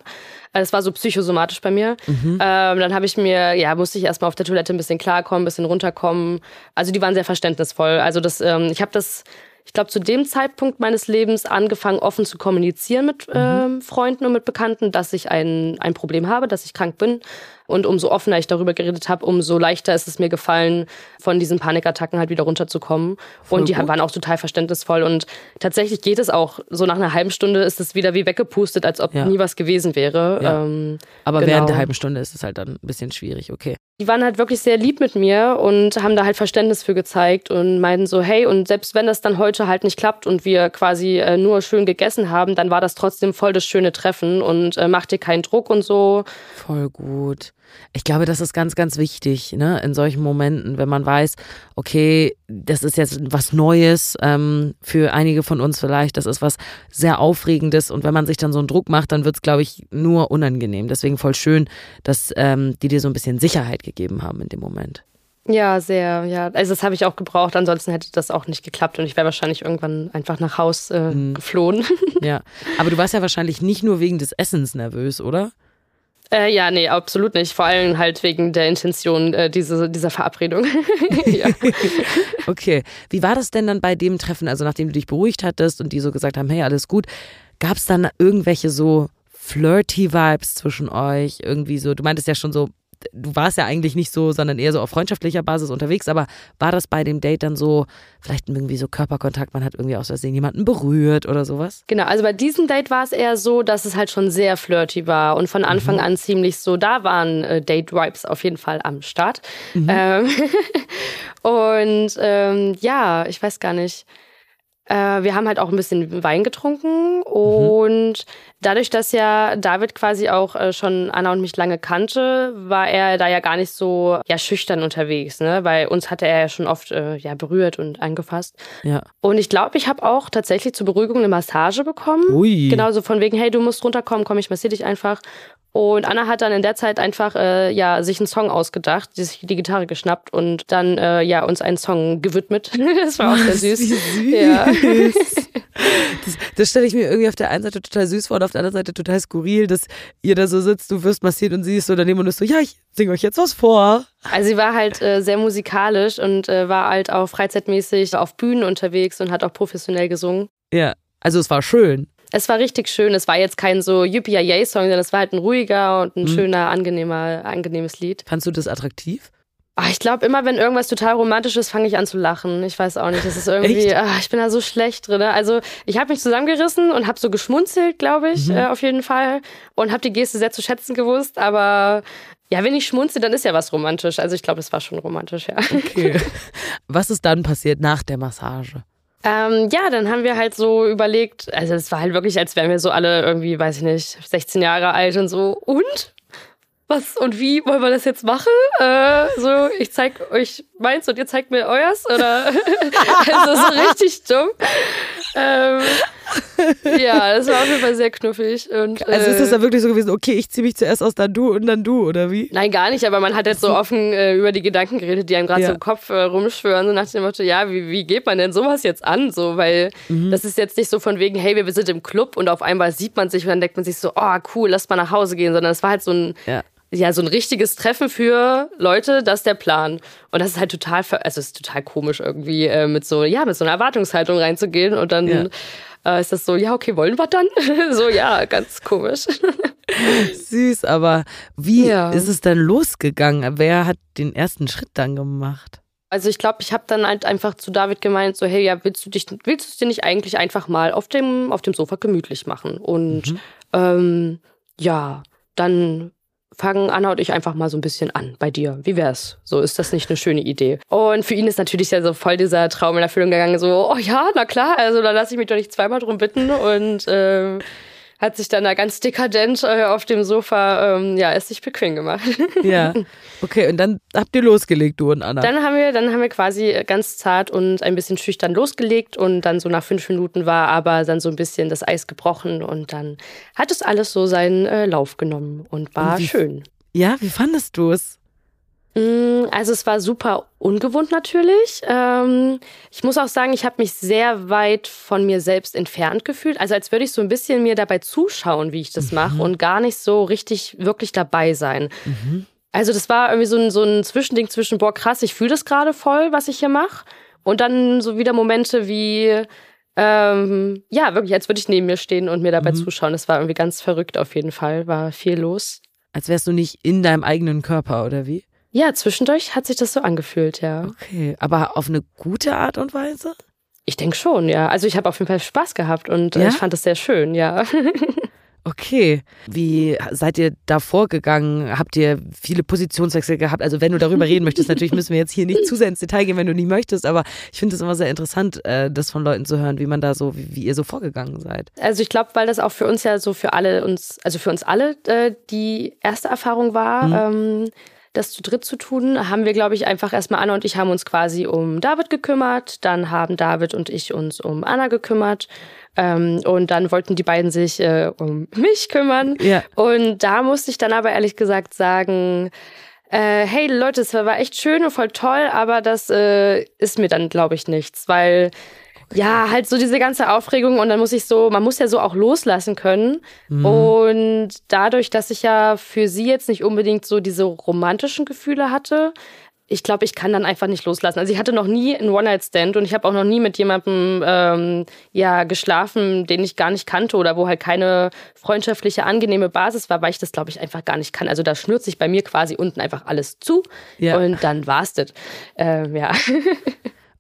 Es war so psychosomatisch bei mir. Ähm, dann habe ich mir, ja, musste ich erstmal auf der Toilette ein bisschen klarkommen, ein bisschen runterkommen. Also die waren sehr verständnisvoll. Also das, ähm, ich habe das, ich glaube, zu dem Zeitpunkt meines Lebens angefangen, offen zu kommunizieren mit ähm, Freunden und mit Bekannten, dass ich ein, ein Problem habe, dass ich krank bin. Und umso offener ich darüber geredet habe, umso leichter ist es mir gefallen, von diesen Panikattacken halt wieder runterzukommen. und die gut. waren auch total verständnisvoll. Und tatsächlich geht es auch, so nach einer halben Stunde ist es wieder wie weggepustet, als ob Ja. nie was gewesen wäre. Ja. Ähm, Aber Genau. während der halben Stunde ist es halt dann ein bisschen schwierig, okay. die waren halt wirklich sehr lieb mit mir und haben da halt Verständnis für gezeigt und meinten so, hey, und selbst wenn das dann heute halt nicht klappt und wir quasi äh, nur schön gegessen haben, dann war das trotzdem voll das schöne Treffen und äh, mach dir keinen Druck und so. Voll gut. Ich glaube, das ist ganz, ganz wichtig, ne, in solchen Momenten, wenn man weiß, okay, das ist jetzt was Neues ähm, für einige von uns vielleicht, das ist was sehr Aufregendes und wenn man sich dann so einen Druck macht, dann wird es, glaube ich, nur unangenehm. Deswegen voll schön, dass ähm, die dir so ein bisschen Sicherheit gegeben haben in dem Moment. Ja, sehr, ja. Also das habe ich auch gebraucht, ansonsten hätte das auch nicht geklappt und ich wäre wahrscheinlich irgendwann einfach nach Haus äh, geflohen. Ja, aber du warst ja wahrscheinlich nicht nur wegen des Essens nervös, oder? Äh, ja, nee, absolut nicht. Vor allem halt wegen der Intention äh, diese, dieser Verabredung. Okay. Wie war das denn dann bei dem Treffen? Also nachdem du dich beruhigt hattest und die so gesagt haben, hey, alles gut, gab es dann irgendwelche so flirty Vibes zwischen euch? Irgendwie so, du meintest ja schon so, du warst ja eigentlich nicht so, sondern eher so auf freundschaftlicher Basis unterwegs, aber war das bei dem Date dann so, vielleicht irgendwie so Körperkontakt, man hat irgendwie aus Versehen jemanden berührt oder sowas? Genau, also bei diesem Date war es eher so, dass es halt schon sehr flirty war und von Anfang an ziemlich so, da waren äh, Date-Vibes auf jeden Fall am Start. Ähm, und ähm, ja, ich weiß gar nicht. Äh, wir haben halt auch ein bisschen Wein getrunken und dadurch, dass ja David quasi auch äh, schon Anna und mich lange kannte, war er da ja gar nicht so ja schüchtern unterwegs, ne? Weil uns hatte er ja schon oft äh, ja berührt und angefasst. Ja. Und ich glaube, ich habe auch tatsächlich zur Beruhigung eine Massage bekommen. Ui. Genau, so von wegen, hey, du musst runterkommen, komm, ich massiere dich einfach. Und Anna hat dann in der Zeit einfach äh, ja sich einen Song ausgedacht, die sich die Gitarre geschnappt und dann äh, ja uns einen Song gewidmet. das war auch sehr süß. Wie süß. Ja. Das, das stelle ich mir irgendwie auf der einen Seite total süß vor und auf der anderen Seite total skurril, dass ihr da so sitzt, du wirst massiert und sie ist so daneben und ist so, ja, ich singe euch jetzt was vor. Also sie war halt äh, sehr musikalisch und äh, war halt auch freizeitmäßig auf Bühnen unterwegs und hat auch professionell gesungen. Ja, also es war schön. Es war richtig schön. Es war jetzt kein so yippie yay song sondern es war halt ein ruhiger und ein schöner, angenehmer, angenehmes Lied. Fandst du das attraktiv? Ah, ich glaube, immer wenn irgendwas total romantisch ist, fange ich an zu lachen. Ich weiß auch nicht. Das ist irgendwie, Echt? ah, ich bin da so schlecht drin. Also ich habe mich zusammengerissen und habe so geschmunzelt, glaube ich, äh, auf jeden Fall. Und habe die Geste sehr zu schätzen gewusst. Aber ja, wenn ich schmunze, dann ist ja was romantisch. Also ich glaube, das war schon romantisch, ja. Okay. Was ist dann passiert nach der Massage? Ähm, ja, dann haben wir halt so überlegt, also es war halt wirklich, als wären wir so alle irgendwie, weiß ich nicht, 16 Jahre alt und so. Und? Was und wie wollen wir das jetzt machen? Äh, so, ich zeig euch meins und ihr zeigt mir euers? Oder? also so richtig dumm. Ähm, ja, das war auf jeden Fall sehr knuffig. Und, Also ist äh, es da wirklich so gewesen, okay, ich ziehe mich zuerst aus, dann du und dann du, oder wie? Nein, gar nicht, aber man hat jetzt so offen äh, über die Gedanken geredet, die einem gerade Ja. so im Kopf äh, rumschwören, so nach dem Motto, ja, wie, wie geht man denn sowas jetzt an? So, weil Mhm. das ist jetzt nicht so von wegen, hey, wir sind im Club und auf einmal sieht man sich und dann denkt man sich so, oh cool, lass mal nach Hause gehen, sondern es war halt so ein, Ja. Ja, so ein richtiges Treffen für Leute, das ist der Plan. Und das ist halt total, also es ist total komisch irgendwie äh, mit so, ja, mit so einer Erwartungshaltung reinzugehen und dann Ja. äh, ist das so, ja, okay, wollen wir dann? so, ja, ganz komisch. Süß, aber wie Ja. ist es dann losgegangen? Wer hat den ersten Schritt dann gemacht? Also ich glaube, ich habe dann halt einfach zu David gemeint, so hey, ja, willst du dich, willst du es dir nicht eigentlich einfach mal auf dem auf dem Sofa gemütlich machen? Und ähm, ja, dann fangen Anna und ich einfach mal so ein bisschen an bei dir. Wie wär's? So ist das nicht eine schöne Idee? Und für ihn ist natürlich ja so voll dieser Traum in Erfüllung gegangen. So, oh ja, na klar. Also da lasse ich mich doch nicht zweimal drum bitten und ähm, hat sich dann da ganz dekadent äh, auf dem Sofa ähm, ja es sich bequem gemacht. Ja. Okay, und dann habt ihr losgelegt, du und Anna. Dann haben wir, dann haben wir quasi ganz zart und ein bisschen schüchtern losgelegt und dann so nach fünf Minuten war aber dann so ein bisschen das Eis gebrochen und dann hat es alles so seinen äh, Lauf genommen und war Und wie- schön. ja, wie fandest du es? Mm, Also es war super ungewohnt natürlich. Ähm, ich muss auch sagen, ich habe mich sehr weit von mir selbst entfernt gefühlt. Also als würde ich so ein bisschen mir dabei zuschauen, wie ich das mache und gar nicht so richtig wirklich dabei sein. Also das war irgendwie so ein, so ein Zwischending zwischen, boah krass, ich fühle das gerade voll, was ich hier mache. Und dann so wieder Momente wie, ähm, ja, wirklich, als würde ich neben mir stehen und mir dabei zuschauen. Das war irgendwie ganz verrückt auf jeden Fall, war viel los. Als wärst du nicht in deinem eigenen Körper, oder wie? Ja, zwischendurch hat sich das so angefühlt, ja. Okay, aber auf eine gute Art und Weise? Ich denke schon, ja. Also ich habe auf jeden Fall Spaß gehabt und äh, Ja? ich fand das sehr schön, ja. Okay. Wie seid ihr da vorgegangen? Habt ihr viele Positionswechsel gehabt? Also wenn du darüber reden möchtest, natürlich müssen wir jetzt hier nicht zu sehr ins Detail gehen, wenn du nicht möchtest, aber ich finde es immer sehr interessant, äh, das von Leuten zu hören, wie man da so, wie, ihr so vorgegangen seid. Also ich glaube, weil das auch für uns ja so für alle uns, also für uns alle äh, die erste Erfahrung war, ähm, das zu dritt zu tun, haben wir, glaube ich, einfach erstmal Anna und ich haben uns quasi um David gekümmert, dann haben David und ich uns um Anna gekümmert. Ähm, und dann wollten die beiden sich äh, um mich kümmern. Ja. Und da musste ich dann aber ehrlich gesagt sagen, äh, hey Leute, es war echt schön und voll toll, aber das äh, ist mir dann, glaube ich, nichts, weil ja, halt so diese ganze Aufregung und dann muss ich so, man muss ja so auch loslassen können. Und dadurch, dass ich ja für sie jetzt nicht unbedingt so diese romantischen Gefühle hatte, ich glaube, ich kann dann einfach nicht loslassen. Also ich hatte noch nie einen One-Night-Stand und ich habe auch noch nie mit jemandem ähm, ja geschlafen, den ich gar nicht kannte oder wo halt keine freundschaftliche, angenehme Basis war, weil ich das, glaube ich, einfach gar nicht kann. Also da schnürt sich bei mir quasi unten einfach alles zu Ja. und dann war's das. Ähm, ja.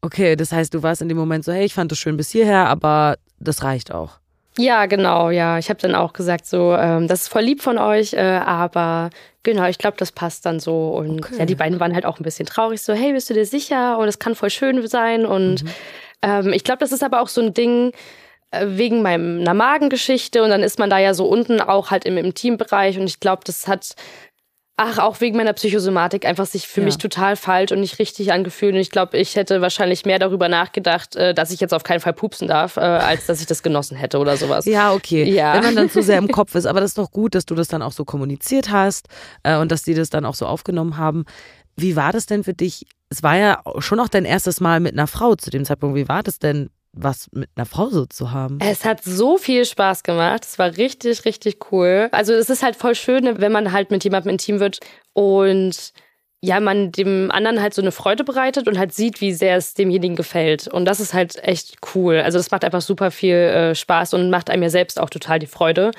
Okay, das heißt, du warst in dem Moment so, hey, ich fand das schön bis hierher, aber das reicht auch. Ja, genau, ja. Ich habe dann auch gesagt, so, ähm, das ist voll lieb von euch, äh, aber genau, ich glaube, das passt dann so. Und Okay. ja, die beiden waren halt auch ein bisschen traurig, so, hey, bist du dir sicher? Und es kann voll schön sein. Und ähm, ich glaube, das ist aber auch so ein Ding äh, wegen meiner Magengeschichte. Und dann ist man da ja so unten auch halt im Intimbereich. Und ich glaube, das hat Ach, auch wegen meiner Psychosomatik einfach sich für Ja. mich total falsch und nicht richtig angefühlt. Und ich glaube, ich hätte wahrscheinlich mehr darüber nachgedacht, äh, dass ich jetzt auf keinen Fall pupsen darf, äh, als dass ich das genossen hätte oder sowas. Ja, okay. Ja. Wenn man dann zu sehr im Kopf ist, aber das ist doch gut, dass du das dann auch so kommuniziert hast äh, und dass die das dann auch so aufgenommen haben. Wie war das denn für dich? Es war ja schon auch dein erstes Mal mit einer Frau zu dem Zeitpunkt. Wie war das denn, was mit einer Frau so zu haben? Es hat so viel Spaß gemacht. Es war richtig, richtig cool. Also es ist halt voll schön, wenn man halt mit jemandem intim wird und ja, man dem anderen halt so eine Freude bereitet und halt sieht, wie sehr es demjenigen gefällt. Und das ist halt echt cool. Also das macht einfach super viel äh, Spaß und macht einem ja selbst auch total die Freude.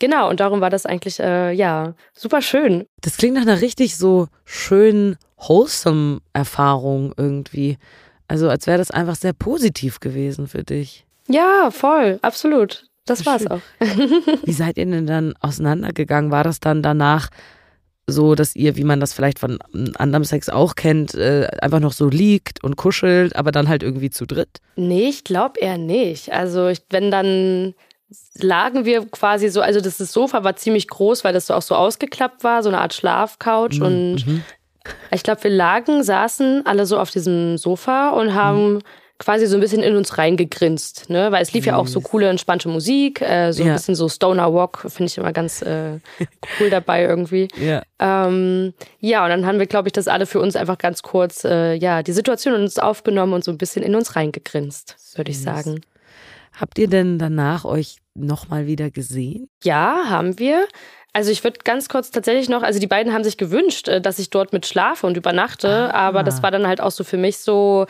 Genau, und darum war das eigentlich, äh, ja, super schön. Das klingt nach einer richtig so schönen, wholesome Erfahrung irgendwie. Also als wäre das einfach sehr positiv gewesen für dich. Ja, voll, absolut. Das war's auch. Wie seid ihr denn dann auseinandergegangen? War das dann danach so, dass ihr, wie man das vielleicht von anderem Sex auch kennt, äh, einfach noch so liegt und kuschelt, aber dann halt irgendwie zu dritt? Nee, ich glaube eher nicht. Also ich, wenn dann lagen wir quasi so, also das Sofa war ziemlich groß, weil das so auch so ausgeklappt war, so eine Art Schlafcouch und ich glaube, wir lagen, saßen alle so auf diesem Sofa und haben quasi so ein bisschen in uns reingegrinst, ne? Weil es lief ja auch so coole, entspannte Musik, äh, so ein Ja. bisschen so Stoner Walk, finde ich immer ganz äh, cool dabei irgendwie. Ja. Ähm, ja, und dann haben wir, glaube ich, das alle für uns einfach ganz kurz, äh, ja, die Situation in uns aufgenommen und so ein bisschen in uns reingegrinst, würde ich sagen. Habt ihr denn danach euch nochmal wieder gesehen? Ja, haben wir. Also ich würde ganz kurz tatsächlich noch, also die beiden haben sich gewünscht, äh, dass ich dort mit schlafe und übernachte, aber das war dann halt auch so für mich so,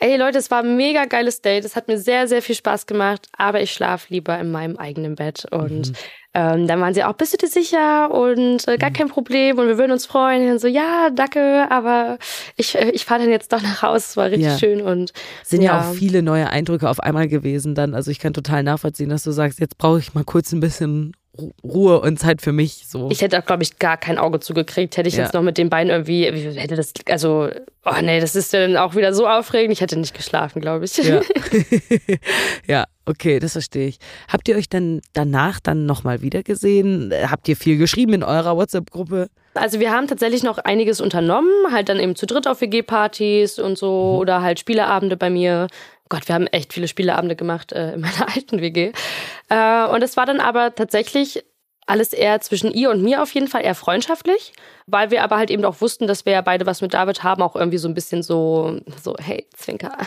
ey Leute, es war ein mega geiles Date, es hat mir sehr, sehr viel Spaß gemacht, aber ich schlafe lieber in meinem eigenen Bett und ähm, dann waren sie auch, bist du dir sicher und äh, gar kein Problem und wir würden uns freuen und so, ja, danke, aber ich, äh, ich fahre dann jetzt doch nach Hause, es war richtig Ja. schön und Sind ja. auch viele neue Eindrücke auf einmal gewesen dann. Also ich kann total nachvollziehen, dass du sagst, jetzt brauche ich mal kurz ein bisschen Ruhe und Zeit für mich. So. Ich hätte auch, glaube ich, gar kein Auge zugekriegt. Hätte ich Ja. jetzt noch mit den beiden irgendwie, wie hätte das, also, oh nee, das ist dann auch wieder so aufregend. Ich hätte nicht geschlafen, glaube ich. Ja. ja, okay, das verstehe ich. Habt ihr euch dann danach dann nochmal wieder gesehen? Äh, Habt ihr viel geschrieben in eurer WhatsApp-Gruppe? Also wir haben tatsächlich noch einiges unternommen, halt dann eben zu dritt auf WG-Partys und so Mhm. oder halt Spieleabende bei mir. Gott, wir haben echt viele Spieleabende gemacht äh, in meiner alten WG. Äh, und es war dann aber tatsächlich alles eher zwischen ihr und mir auf jeden Fall eher freundschaftlich, weil wir aber halt eben auch wussten, dass wir ja beide was mit David haben, auch irgendwie so ein bisschen so, so hey, Zwinker.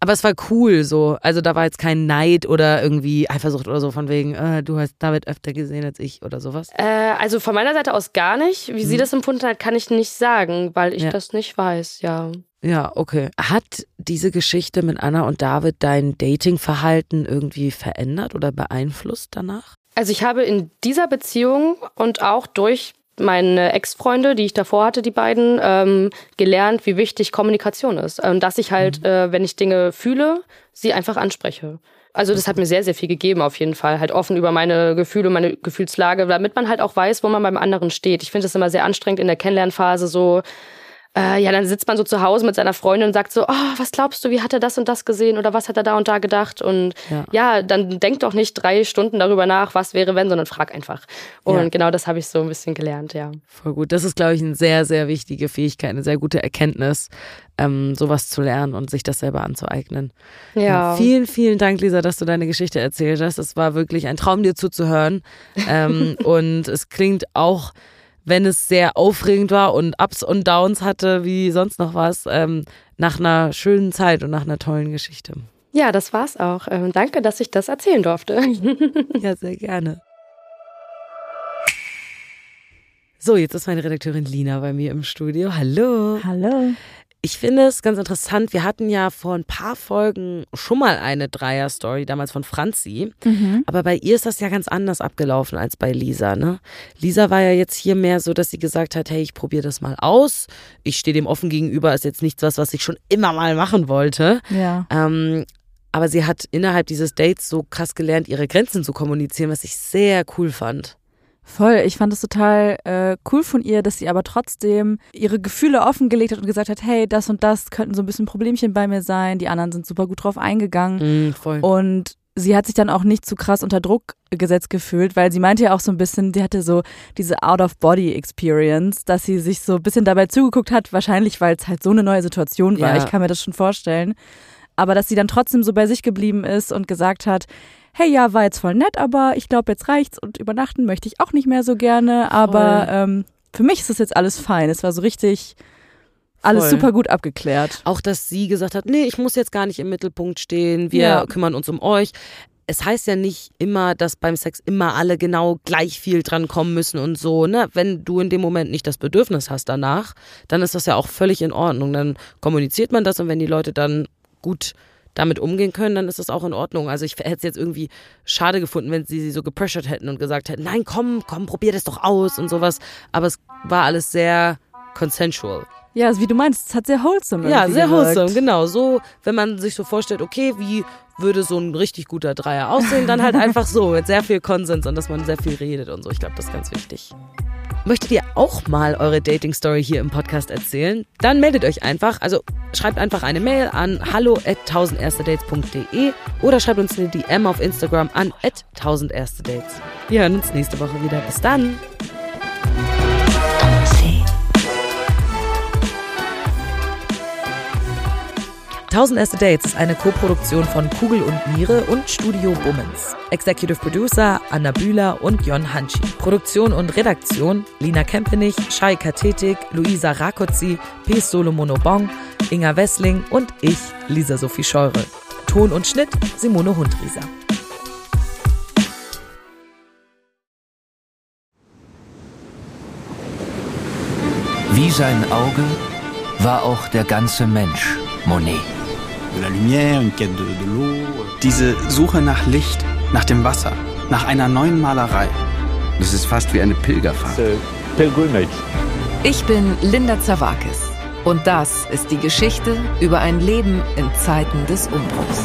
Aber es war cool so. Also da war jetzt kein Neid oder irgendwie Eifersucht oder so von wegen, äh, du hast David öfter gesehen als ich oder sowas. Äh, also von meiner Seite aus gar nicht. Wie sie das empfunden hat, kann ich nicht sagen, weil ich Mhm. Ja. das nicht weiß, ja. Ja, okay. Hat diese Geschichte mit Anna und David dein Datingverhalten irgendwie verändert oder beeinflusst danach? Also ich habe in dieser Beziehung und auch durch meine Ex-Freunde, die ich davor hatte, die beiden, ähm, gelernt, wie wichtig Kommunikation ist. Und dass ich halt, äh, wenn ich Dinge fühle, sie einfach anspreche. Also das hat mir sehr, sehr viel gegeben auf jeden Fall. Halt offen über meine Gefühle, meine Gefühlslage, damit man halt auch weiß, wo man beim anderen steht. Ich finde es immer sehr anstrengend in der Kennenlernphase so, äh, ja, dann sitzt man so zu Hause mit seiner Freundin und sagt so, oh, was glaubst du, wie hat er das und das gesehen oder was hat er da und da gedacht? Und Ja. ja, dann denk doch nicht drei Stunden darüber nach, was wäre wenn, sondern frag einfach. Und Ja. genau das habe ich so ein bisschen gelernt, ja. Voll gut. Das ist, glaube ich, eine sehr, sehr wichtige Fähigkeit, eine sehr gute Erkenntnis, ähm, sowas zu lernen und sich das selber anzueignen. Ja. Vielen, vielen Dank, Lisa, dass du deine Geschichte erzählt hast. Es war wirklich ein Traum, dir zuzuhören. ähm, und es klingt auch, wenn es sehr aufregend war und Ups und Downs hatte, wie sonst noch was, ähm, nach einer schönen Zeit und nach einer tollen Geschichte. ja, das war's auch. Ähm, danke, dass ich das erzählen durfte. Ja, sehr gerne. So, jetzt ist meine Redakteurin Lina bei mir im Studio. Hallo. Hallo. Ich finde es ganz interessant. Wir hatten ja vor ein paar Folgen schon mal eine Dreier-Story, damals von Franzi. Aber bei ihr ist das ja ganz anders abgelaufen als bei Lisa. Ne? Lisa war ja jetzt hier mehr so, dass sie gesagt hat, hey, ich probiere das mal aus. Ich stehe dem offen gegenüber, ist jetzt nichts was, was ich schon immer mal machen wollte. Ja. Ähm, aber sie hat innerhalb dieses Dates so krass gelernt, ihre Grenzen zu kommunizieren, was ich sehr cool fand. Voll, ich fand es total äh, cool von ihr, dass sie aber trotzdem ihre Gefühle offengelegt hat und gesagt hat, hey, das und das könnten so ein bisschen Problemchen bei mir sein. Die anderen sind super gut drauf eingegangen. Mhm, voll. Und sie hat sich dann auch nicht zu krass unter Druck gesetzt gefühlt, weil sie meinte ja auch so ein bisschen, die hatte so diese Out-of-Body-Experience, dass sie sich so ein bisschen dabei zugeguckt hat, wahrscheinlich weil es halt so eine neue Situation war. Ja. Ich kann mir das schon vorstellen. Aber dass sie dann trotzdem so bei sich geblieben ist und gesagt hat, hey, ja, war jetzt voll nett, aber ich glaube, jetzt reicht's und übernachten möchte ich auch nicht mehr so gerne. Aber ähm, für mich ist das jetzt alles fein. Es war so richtig alles Voll. super gut abgeklärt. Auch, dass sie gesagt hat, nee, ich muss jetzt gar nicht im Mittelpunkt stehen, wir Ja. kümmern uns um euch. Es heißt ja nicht immer, dass beim Sex immer alle genau gleich viel dran kommen müssen und so, ne? Wenn du in dem Moment nicht das Bedürfnis hast danach, dann ist das ja auch völlig in Ordnung. Dann kommuniziert man das und wenn die Leute dann gut damit umgehen können, dann ist das auch in Ordnung. Also ich hätte es jetzt irgendwie schade gefunden, wenn sie sie so gepressured hätten und gesagt hätten, nein, komm, komm, probier das doch aus und sowas. Aber es war alles sehr consensual. Ja, also wie du meinst, es hat sehr wholesome Ja, sehr gewirkt. wholesome, genau. So, wenn man sich so vorstellt, okay, wie würde so ein richtig guter Dreier aussehen, dann halt einfach so, mit sehr viel Konsens und dass man sehr viel redet und so. Ich glaube, das ist ganz wichtig. Möchtet ihr auch mal eure Dating-Story hier im Podcast erzählen? Dann meldet euch einfach. Also schreibt einfach eine Mail an hallo at 1000erstedates.de oder schreibt uns eine DM auf Instagram an at 1000erstedates. Wir hören uns nächste Woche wieder. Bis dann! 1000 Erste Dates ist eine Koproduktion von Kugel und Niere und Studio Bummens. Executive Producer Anna Bühler und Jon Hanschi. Produktion und Redaktion Lina Kempenich, Shai Kathetik, Luisa Rakozzi, P. Solomono Bong, Inga Wessling und ich, Lisa Sophie Scheure. Ton und Schnitt Simone Hundrieser. Wie sein Auge war auch der ganze Mensch Monet. Diese Suche nach Licht, nach dem Wasser, nach einer neuen Malerei. Das ist fast wie eine Pilgerfahrt. Ich bin Linda Zawakis und das ist die Geschichte über ein Leben in Zeiten des Umbruchs.